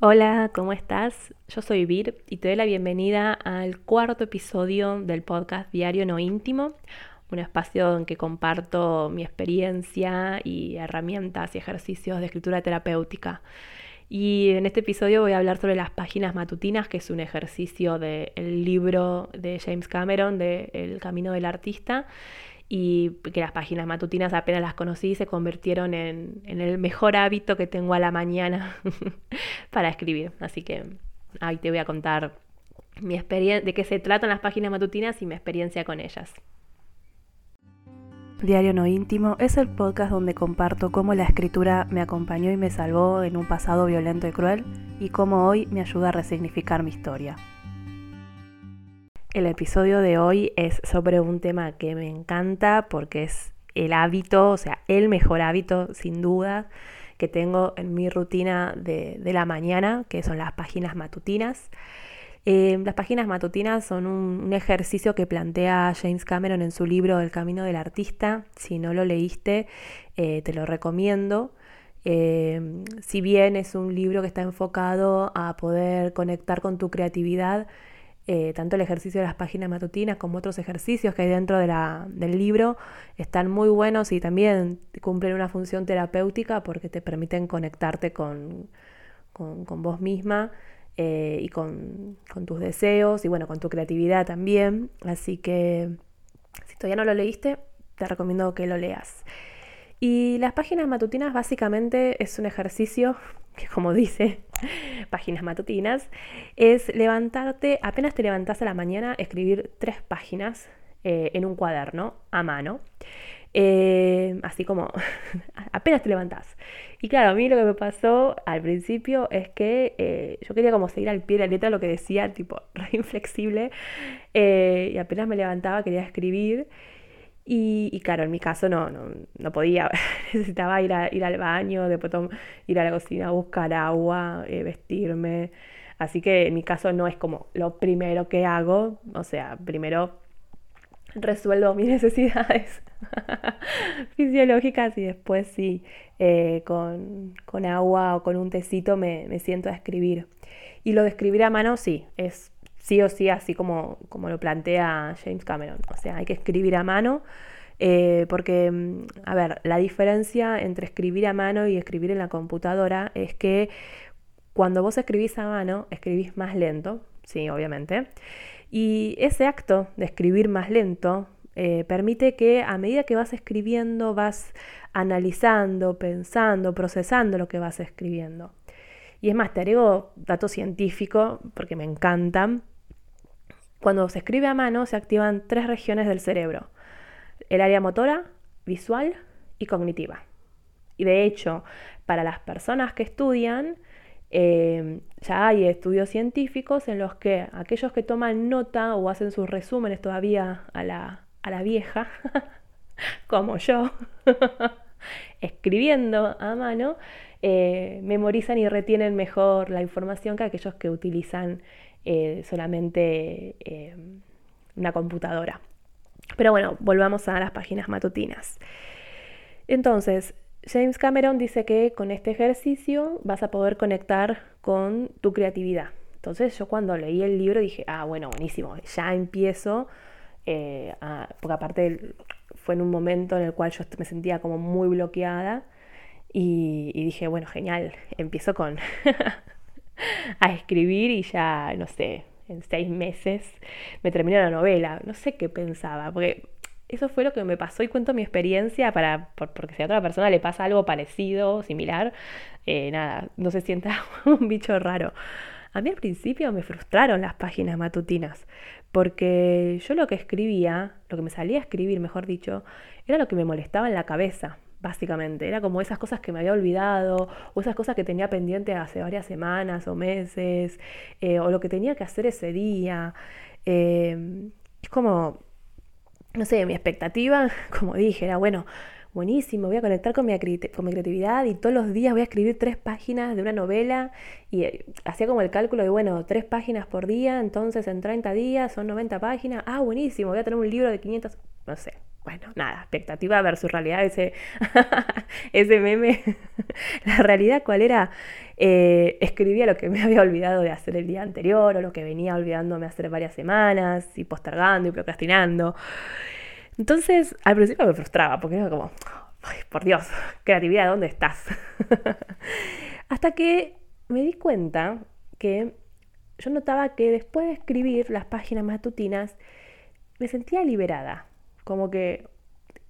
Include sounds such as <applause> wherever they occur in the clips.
Hola, ¿cómo estás? Yo soy Vir y te doy la bienvenida al cuarto episodio del podcast Diario No Íntimo, un espacio en que comparto mi experiencia y herramientas y ejercicios de escritura terapéutica. Y en este episodio voy a hablar sobre las páginas matutinas, que es un ejercicio del libro de James Cameron, de El Camino del Artista, y que las páginas matutinas apenas las conocí se convirtieron en, en el mejor hábito que tengo a la mañana <laughs> para escribir. Así que ahí te voy a contar mi experiencia, de qué se tratan las páginas matutinas y mi experiencia con ellas. Diario No Íntimo es el podcast donde comparto cómo la escritura me acompañó y me salvó en un pasado violento y cruel y cómo hoy me ayuda a resignificar mi historia. El episodio de hoy es sobre un tema que me encanta porque es el hábito, o sea, el mejor hábito sin duda que tengo en mi rutina de, la mañana, que son las páginas matutinas. Eh, las páginas matutinas son un, ejercicio que plantea James Cameron en su libro El Camino del Artista. Si no lo leíste, eh, te lo recomiendo. Eh, si bien es un libro que está enfocado a poder conectar con tu creatividad, tanto el ejercicio de las páginas matutinas como otros ejercicios que hay dentro del libro están muy buenos y también cumplen una función terapéutica porque te permiten conectarte con, con vos misma eh, y con, tus deseos y bueno, con tu creatividad también. Así que si todavía no lo leíste, te recomiendo que lo leas. Y las páginas matutinas básicamente es un ejercicio <laughs> que como dice, <laughs> páginas matutinas, es levantarte, apenas te levantas a la mañana, escribir tres páginas eh, en un cuaderno a mano. Eh, así como <laughs> apenas te levantás. Y claro, a mí lo que me pasó al principio es que eh, yo quería como seguir al pie de la letra lo que decía, tipo, re inflexible, y apenas me levantaba quería escribir. Y, claro, en mi caso no, no, podía, <laughs> necesitaba ir, a, ir al baño, después ir a la cocina a buscar agua, vestirme. Así que en mi caso no es como lo primero que hago, o sea, primero resuelvo mis <laughs> necesidades <laughs> fisiológicas y después sí, eh, con, agua o con un tecito me, siento a escribir. Y lo de escribir a mano sí, es sí o sí así como, como lo plantea James Cameron. O sea, hay que escribir a mano. Eh, porque, mm, a ver, la diferencia entre escribir a mano y escribir en la computadora es que cuando vos escribís a mano, escribís más lento, sí, obviamente, y ese acto de escribir más lento eh, permite que a medida que vas escribiendo vas analizando, pensando, procesando lo que vas escribiendo. Y es más, te agrego datos científicos porque me encantan. Cuando se escribe a mano se activan tres regiones del cerebro. El área motora, visual y cognitiva. Y de hecho, para las personas que estudian, eh, ya hay estudios científicos en los que aquellos que toman nota o hacen sus resúmenes todavía a la, a la vieja, <laughs> como yo, <laughs> escribiendo a mano, eh, memorizan y retienen mejor la información que aquellos que utilizan eh, solamente eh, una computadora. Pero bueno, volvamos a las páginas matutinas. Entonces, James Cameron dice que con este ejercicio vas a poder conectar con tu creatividad. Entonces yo cuando leí el libro dije, ah, bueno, buenísimo, ya empiezo eh, porque aparte fue en un momento en el cual yo me sentía como muy bloqueada y, dije, bueno, genial, empiezo con <laughs> a escribir y ya, no sé, en seis meses me terminó la novela, no sé qué pensaba, porque eso fue lo que me pasó y cuento mi experiencia para, porque si a otra persona le pasa algo parecido, similar, eh, nada, no se sienta <laughs> un bicho raro. A mí al principio me frustraron las páginas matutinas, porque yo lo que escribía, lo que me salía a escribir, mejor dicho, era lo que me molestaba en la cabeza, básicamente. Era como esas cosas que me había olvidado, o esas cosas que tenía pendiente hace varias semanas o meses, eh, o lo que tenía que hacer ese día. Eh, es como, no sé, mi expectativa, <laughs> como dije, era, bueno, buenísimo, voy a conectar con mi, con mi creatividad y todos los días voy a escribir tres páginas de una novela y eh, hacía como el cálculo de, bueno, tres páginas por día, entonces en 30 días son 90 páginas, ah, buenísimo, voy a tener un libro de 500, no sé, bueno, nada, expectativa versus realidad, ese, <laughs> ese meme. <laughs> la realidad, ¿cuál era? Eh, escribía lo que me <laughs> había olvidado de hacer el día anterior o lo que venía olvidándome hacer varias semanas y postergando y procrastinando. Entonces, al principio me frustraba porque era como, Ay, por Dios, creatividad, ¿dónde estás? Hasta que me di cuenta que yo notaba que después de escribir las páginas matutinas, me sentía liberada. Como que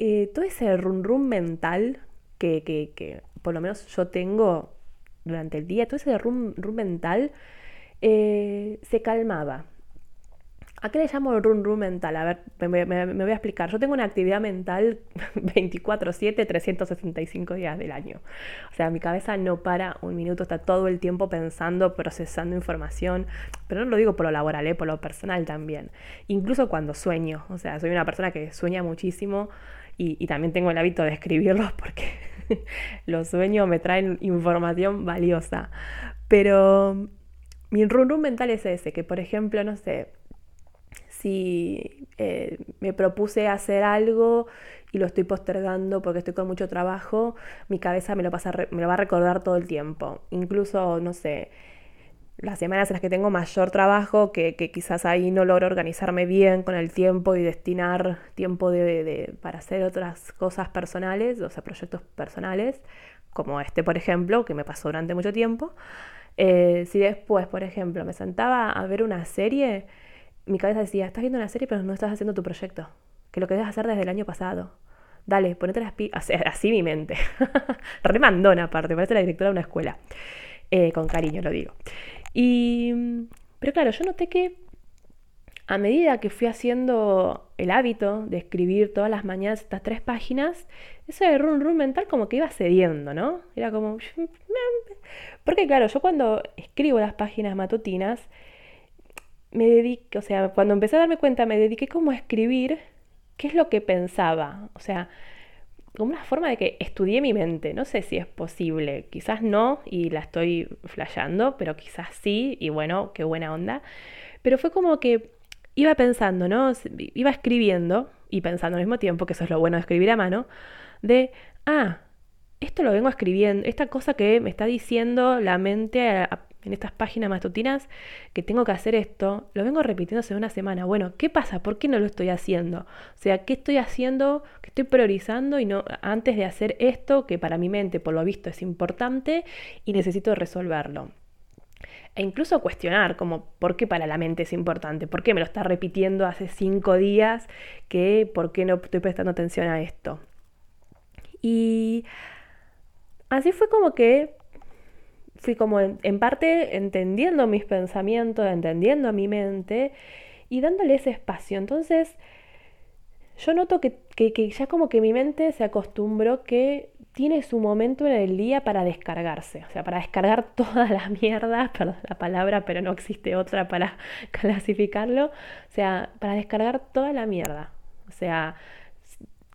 eh, todo ese run run mental que, que, que, por lo menos yo tengo durante el día, todo ese run run mental eh, se calmaba. ¿A qué le llamo run run mental? A ver, me, voy a explicar. Yo tengo una actividad mental <laughs> 24/7, 365 días del año. O sea, mi cabeza no para un minuto, está todo el tiempo pensando, procesando información. Pero no lo digo por lo laboral, ¿eh? por lo personal también. Incluso cuando sueño. O sea, soy una persona que sueña muchísimo y, y también tengo el hábito de escribirlos <laughs> porque los sueños me traen información valiosa. Pero mi run run mental es ese, que por ejemplo, no sé si eh, me propuse hacer algo y lo estoy postergando porque estoy con mucho trabajo, mi cabeza me lo, va a recordar todo el tiempo. Incluso, no sé, las semanas en las que tengo mayor trabajo, que, quizás ahí no logro organizarme bien con el tiempo y destinar tiempo de, para hacer otras cosas personales, o sea, proyectos personales, como este, por ejemplo, que me pasó durante mucho tiempo. Eh, si después, por ejemplo, me sentaba a ver una serie, mi cabeza decía, estás viendo una serie pero no estás haciendo tu proyecto, que lo que debes hacer desde el año pasado. Dale, ponete las pilas, <laughs> así mi mente. <laughs> Remandona aparte, parece la directora de una escuela. Eh, con cariño lo digo. Y, pero claro, yo noté que a medida que fui haciendo el hábito de escribir todas las mañanas estas tres páginas, ese run run mental como que iba cediendo, ¿no? Era como... Porque claro, yo cuando escribo las páginas matutinas, me dediqué, o sea, cuando empecé a darme cuenta, me dediqué como a escribir qué es lo que pensaba. O sea, como una forma de que estudié mi mente. No sé si es posible, quizás no y la estoy flasheando, pero quizás sí, y bueno, qué buena onda. Pero fue como que iba pensando, ¿no? Iba escribiendo y pensando al mismo tiempo, que eso es lo bueno de escribir a mano, de, ah, esto lo vengo escribiendo, esta cosa que me está diciendo la mente a, en estas páginas matutinas que tengo que hacer esto, lo vengo repitiendo hace una semana. Bueno, ¿qué pasa? ¿Por qué no lo estoy haciendo? O sea, ¿qué estoy haciendo? ¿Qué estoy priorizando? Y no, antes de hacer esto, que para mi mente, por lo visto, es importante y necesito resolverlo. E incluso cuestionar, como, ¿por qué para la mente es importante? ¿Por qué me lo está repitiendo hace cinco días? Que, ¿Por qué no estoy prestando atención a esto? Y así fue como que fui como en, parte entendiendo mis pensamientos, entendiendo mi mente y dándole ese espacio. Entonces, yo noto que, ya como que mi mente se acostumbró que tiene su momento en el día para descargarse, o sea, para descargar <laughs> toda la mierda, perdón la palabra, pero no existe otra para <laughs> clasificarlo, o sea, para descargar toda la mierda. O sea,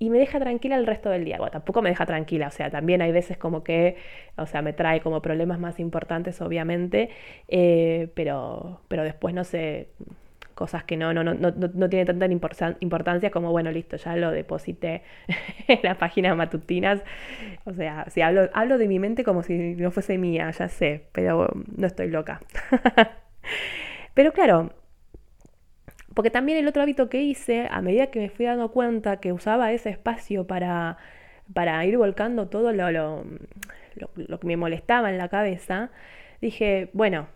y me deja tranquila el resto del día. Bueno, tampoco me deja tranquila, o sea, también hay veces como que, o sea, me trae como problemas más importantes, obviamente, eh, pero, pero después no sé, cosas que no, no, no, no, no tienen tanta importancia como, bueno, listo, ya lo deposité <laughs> en las páginas matutinas. O sea, si hablo, hablo de mi mente como si no fuese mía, ya sé, pero no estoy loca. <laughs> pero claro, porque también el otro hábito que hice, a medida que me fui dando cuenta que usaba ese espacio para, para ir volcando todo lo, lo, lo, que me molestaba en la cabeza, dije, bueno,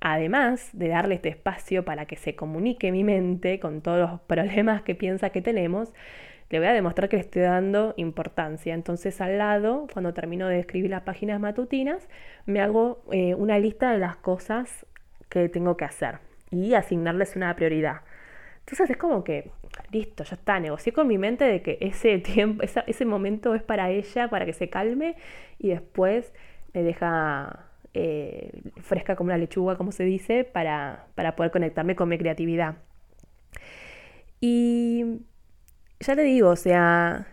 además de darle este espacio para que se comunique mi mente con todos los <laughs> problemas que piensa que tenemos, le voy a demostrar que le estoy dando importancia. Entonces al lado, cuando termino de escribir las páginas matutinas, me hago eh, una lista de las cosas que tengo que hacer y asignarles una prioridad. Entonces es como que, listo, ya está, negocié con mi mente de que ese tiempo, ese momento es para ella, para que se calme y después me deja eh, fresca como una lechuga, como se dice, para, para poder conectarme con mi creatividad. Y ya te digo, o sea,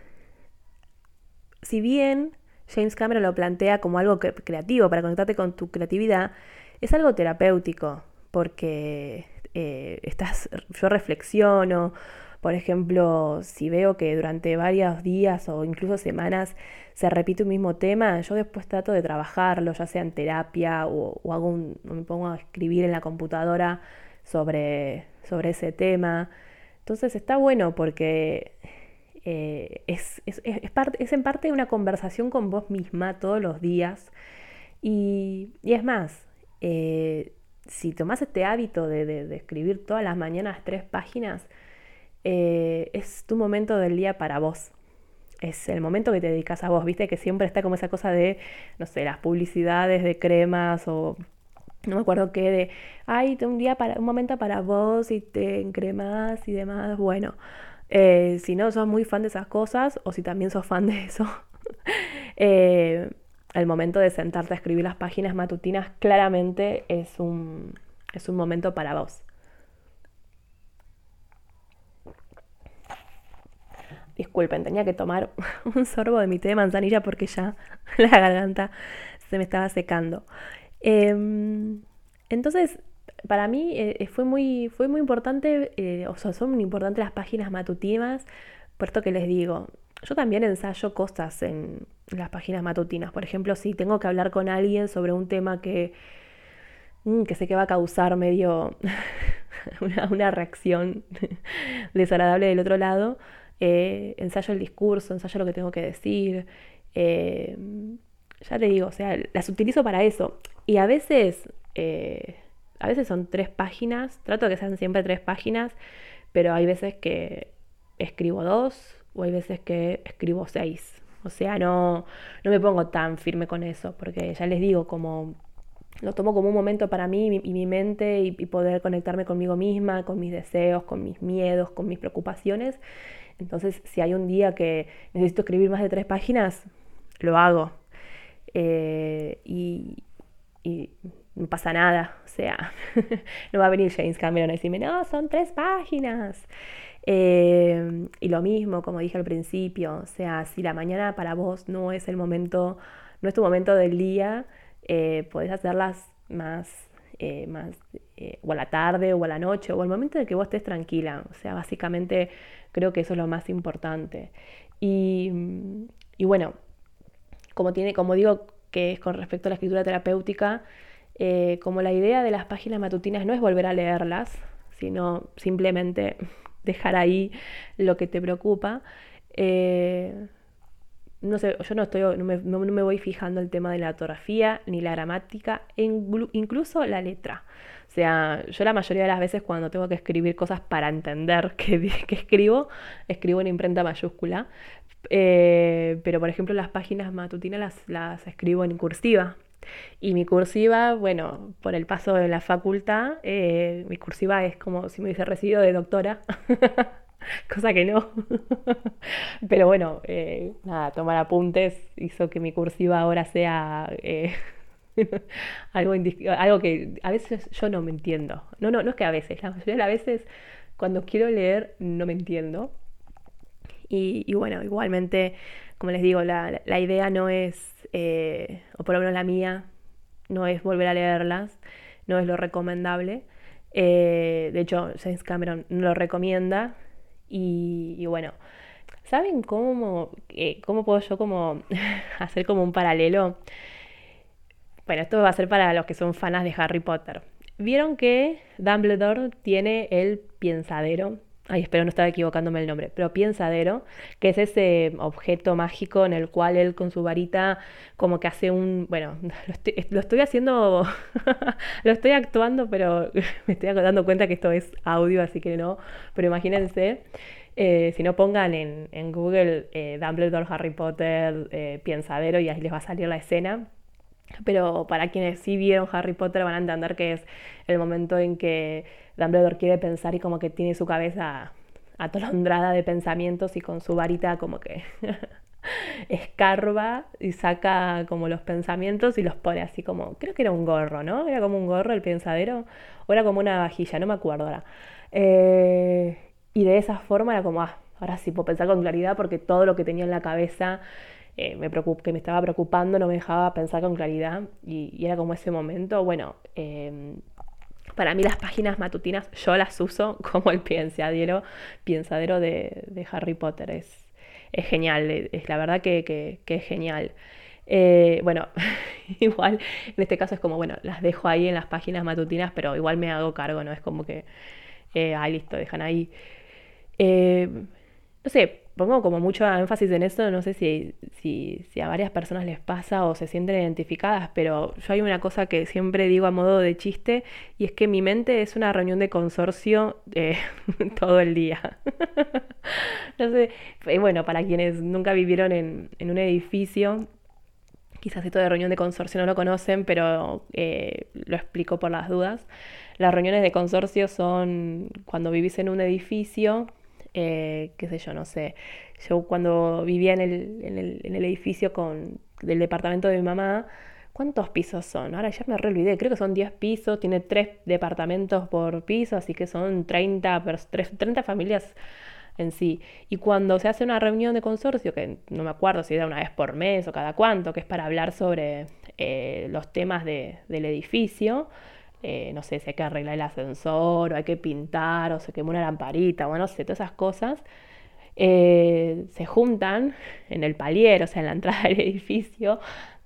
si bien James Cameron lo plantea como algo creativo para conectarte con tu creatividad, es algo terapéutico porque eh, estás, yo reflexiono, Por ejemplo, si veo que durante varios días o incluso semanas se repite un mismo tema, yo después trato de trabajarlo, ya sea en terapia o, hago un, me pongo a escribir en la computadora sobre, sobre ese tema. Entonces está bueno porque eh, es, es, es, en parte una conversación con vos misma todos los días. Y, es más, eh, si tomás este hábito de, escribir todas las mañanas tres páginas, eh, es tu momento del día para vos. Es el momento que te dedicas a vos, viste que siempre está como esa cosa de, no sé, las publicidades de cremas o no me acuerdo qué, de, ay, un día para, un momento para vos y te encremas y demás. Bueno, eh, si no sos muy fan de esas cosas o si también sos fan de eso, <laughs> eh, el momento de sentarte a escribir las páginas matutinas claramente es un, es un momento para vos. Disculpen, tenía que tomar <laughs> un sorbo de mi té de manzanilla porque ya <laughs> la garganta se me estaba secando. Em, entonces, para mí eh, fue, muy, fue muy importante, eh, o sea, son muy importantes las páginas matutinas, por esto que les digo. Yo también ensayo cosas en las páginas matutinas. Por ejemplo, si tengo que hablar con alguien sobre un tema que, mm, que sé que va a causar medio <laughs> una, reacción <laughs> desagradable del otro lado, eh, ensayo el discurso, ensayo lo que tengo que decir. ya te digo, o sea, las utilizo para eso. Y a veces a veces son tres páginas, trato de que sean siempre tres páginas, pero hay veces que escribo dos o hay veces que escribo seis. O sea, no, no me pongo tan firme con eso, porque ya les digo, como lo tomo como un momento para mí y mi, mente y, poder conectarme conmigo misma, con mis deseos, con mis miedos, con mis preocupaciones. Entonces, si hay un día que necesito escribir más de tres páginas, lo hago. Eh, y, y no pasa nada, o sea, <laughs> no va a venir James Cameron a decirme, no, son tres páginas. Eh, y lo mismo, como dije al principio, o sea, si la mañana para vos no es el momento, no es tu momento del día, eh, podés hacerlas más, eh, más o a la tarde o a la noche o al momento en que vos estés tranquila. O sea, básicamente creo que eso es lo más importante. Y, y bueno, como, tiene, como digo que es con respecto a la escritura terapéutica, eh, como la idea de las páginas matutinas no es volver a leerlas, sino simplemente <laughs> dejar ahí lo que te preocupa. Eh, no sé, yo no, estoy, no me, voy fijando el tema de la ortografía ni la gramática, incluso la letra. O sea, yo la mayoría de las veces cuando tengo que escribir cosas para entender <laughs> que, que escribo, escribo en imprenta mayúscula. Eh, pero por ejemplo las páginas matutinas las, las escribo en cursiva, y mi cursiva, bueno, por el paso de la facultad, eh, mi cursiva es como si me hubiese recibido de doctora, <laughs> cosa que no. <laughs> Pero bueno, eh, nada, tomar apuntes hizo que mi cursiva ahora sea eh, <laughs> algo, algo que a veces yo no me entiendo. No, no, no es que a veces, la mayoría de las veces cuando quiero leer no me entiendo. Y, bueno, igualmente, como les digo, la, la idea no es eh, o por lo menos la mía, no es volver a leerlas, no es lo recomendable. Eh, de hecho, James Cameron no lo recomienda. Y, bueno, ¿saben cómo, eh, cómo puedo yo como <laughs> hacer como un paralelo? Bueno, esto va a ser para los que son fanas de Harry Potter. Vieron que Dumbledore tiene el piensadero ay, espero no estar equivocándome el nombre, pero piensadero, que es ese objeto mágico en el cual él con su varita como que hace un, bueno, <laughs> lo estoy, haciendo, <laughs> lo estoy actuando, pero <laughs> me estoy dando cuenta que esto es audio, así que no, pero imagínense. Eh, si no pongan en, Google eh, Dumbledore, Harry Potter, eh, Piensadero y ahí les va a salir la escena. Pero para quienes sí vieron Harry Potter van a entender que es el momento en que Dumbledore quiere pensar y como que tiene su cabeza atolondrada de pensamientos y con su varita como que <laughs> escarba y saca como los pensamientos y los pone así como, creo que era un gorro, ¿no? Era como un gorro el pensadero o era como una vajilla, no me acuerdo ahora. Eh, y de esa forma era como, ah, ahora sí puedo pensar con claridad porque todo lo que tenía en la cabeza eh, me que me estaba preocupando no me dejaba pensar con claridad y, era como ese momento, bueno, em, Para mí las páginas matutinas yo las uso <laughs> como el pensadero, pensadero de, de Harry Potter. Es, es genial, es la verdad que, es genial. Eh, bueno, <laughs> igual en este caso es como, bueno, las dejo ahí en las páginas matutinas, pero igual me hago cargo, ¿no? Es como que, ah, listo, dejan ahí. Eh, no sé, pongo como mucho énfasis en eso, no sé si, si, a varias personas les pasa o se sienten identificadas, pero yo hay una cosa que siempre digo a modo de chiste y es que mi mente es una reunión de consorcio eh, <laughs> todo el día. <laughs> no sé, eh, bueno, para quienes nunca vivieron en, un edificio, quizás esto de reunión de consorcio no lo conocen, pero eh, lo explico por las dudas. Las reuniones de consorcio son cuando vivís en un edificio eh, qué sé yo, no sé. Yo cuando vivía en el, en el, edificio con, del departamento de mi mamá, ¿cuántos pisos son? Ahora ya me re olvidé, creo que son 10 pisos, tiene 3 departamentos por piso, así que son 30, 30 familias en sí. Y cuando se hace una reunión de consorcio, que no me acuerdo si era una vez por mes o cada cuánto, que es para hablar sobre eh, los temas de, del edificio, eh, no sé, si hay que arreglar el ascensor, o hay que pintar, o se quemó una lamparita, bueno, no sé, todas esas cosas, eh, se juntan en el palier, o sea, en la entrada <laughs> del edificio,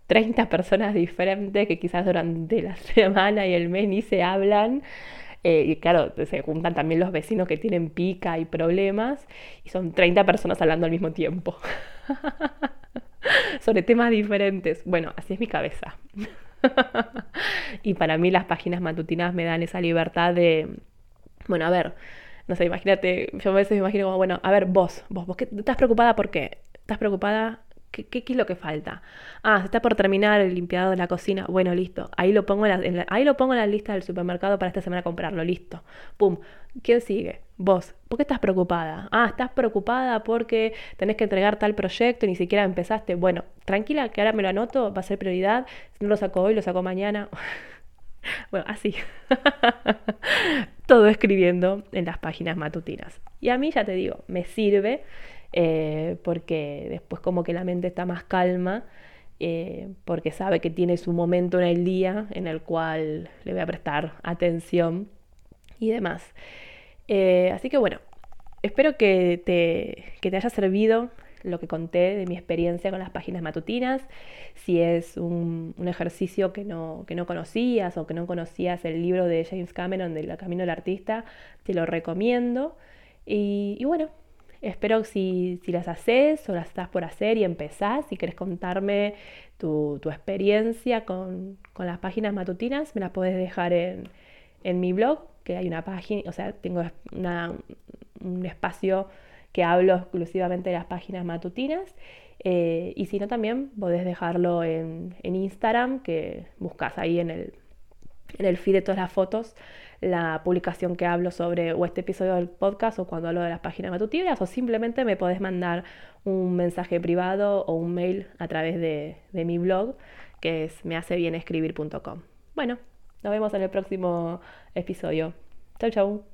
30 personas diferentes que quizás durante la <laughs> semana y el mes ni se hablan. Eh, y claro, se juntan también los vecinos que tienen pica y problemas, y son 30 personas hablando al mismo tiempo. <laughs> Sobre temas diferentes. Bueno, así es mi cabeza. <laughs> y para mí las páginas matutinas me dan esa libertad de, bueno, a ver, no sé, imagínate, yo a veces me imagino como, bueno, a ver, vos, vos, vos, ¿estás preocupada por qué? ¿Estás preocupada ¿Qué, es lo que falta? Ah, se está por terminar el limpiado de la cocina. Bueno, listo. Ahí lo pongo en la, ahí lo pongo en la lista del supermercado para esta semana comprarlo. Listo. Pum. ¿Quién sigue? Vos. ¿Por qué estás preocupada? Ah, estás preocupada porque tenés que entregar tal proyecto y ni siquiera empezaste. Bueno, tranquila, que ahora me lo anoto, va a ser prioridad. Si no lo saco hoy, lo saco mañana. <laughs> bueno, así. <laughs> Todo escribiendo en las páginas matutinas. Y a mí, ya te digo, me sirve eh, porque después como que la mente está más calma, eh, porque sabe que tiene su momento en el día en el cual le voy a prestar atención y demás. Eh, así que bueno, espero que te, que te haya servido lo que conté de mi experiencia con las páginas matutinas. Si es un, ejercicio que no, que no conocías o que no conocías el libro de James Cameron de La Camino del Artista, te lo recomiendo. Y bueno, Espero si, si las haces o las estás por hacer y empezás, si querés contarme tu, experiencia con, las páginas matutinas, me las puedes dejar en, mi blog, que hay una página, o sea, tengo un espacio que hablo exclusivamente de las páginas matutinas. Eh, y si no, también podés dejarlo en, en Instagram, que buscas ahí en el, en el feed de todas las fotos la publicación que hablo sobre o este episodio del podcast o cuando hablo de las páginas matutinas o simplemente me podés mandar un mensaje privado o un mail a través de, mi blog que es mehacebienescribir.com. Bueno, nos vemos en el próximo episodio. Chau, chau.